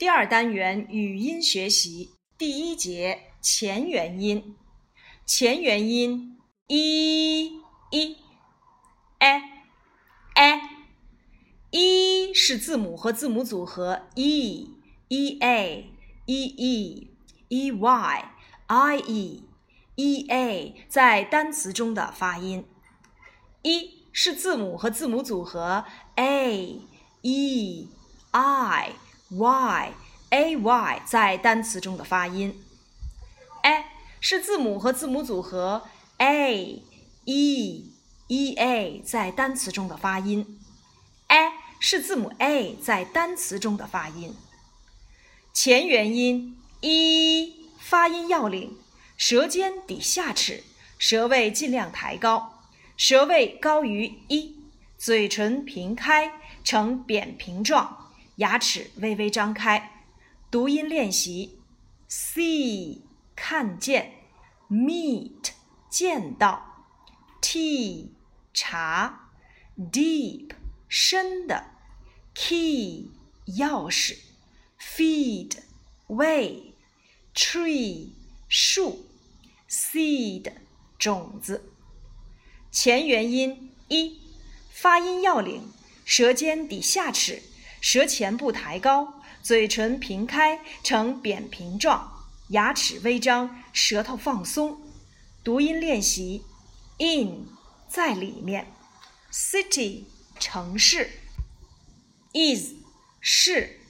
第二单元语音学习第一节前元音，前元音 e e a a e 是字母和字母组合 e e a e e e y i e e a 在单词中的发音。e 是字母和字母组合 a e i y a y 在单词中的发音。a 是字母和字母组合 a e e a 在单词中的发音。a 是字母 a 在单词中的发音。前元音 e 发音要领：舌尖抵下齿，舌位尽量抬高，舌位高于一，嘴唇平开呈扁平状，牙齿微微张开。读音练习：see 看见，meet 见到，tea 茶，deep 深的，key 钥匙，feed 喂，tree 树，seed 种子。前元音一，发音要领：舌尖抵下齿，舌前部抬高，嘴唇平开呈扁平状，牙齿微张，舌头放松。读音练习：in 在里面，city 城市，is 是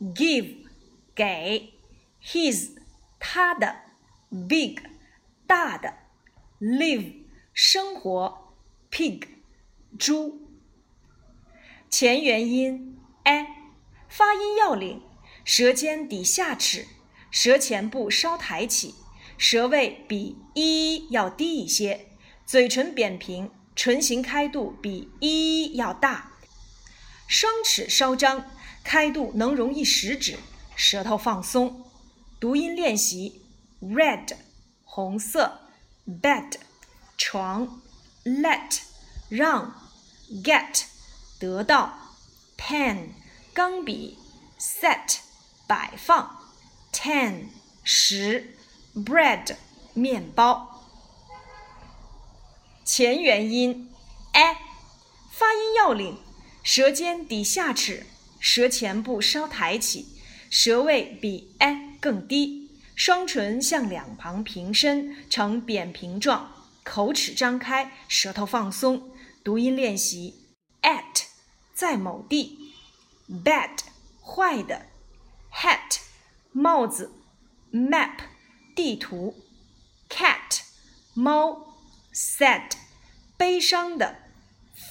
，give 给，his 他的，big 大的，live 生活，pig 猪。前元音发音要领：舌尖抵下齿，舌前部稍抬起，舌位比一要低一些，嘴唇扁平。唇形开度比一要大，双齿稍张，开度能容易食指，舌头放松。读音练习：red 红色，bed 床，let 让，get 得到，pen 钢笔，set 摆放，ten 十，bread 面包。前元音 a，发音要领：舌尖抵下齿，舌前部稍抬起，舌位比 a 更低，双唇向两旁平伸呈扁平状，口齿张开，舌头放松。读音练习：at 在某地，bad 坏的，hat 帽子，map 地图，cat 猫。sad，悲伤的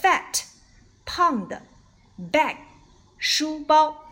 ；fat，胖的；bag，书包。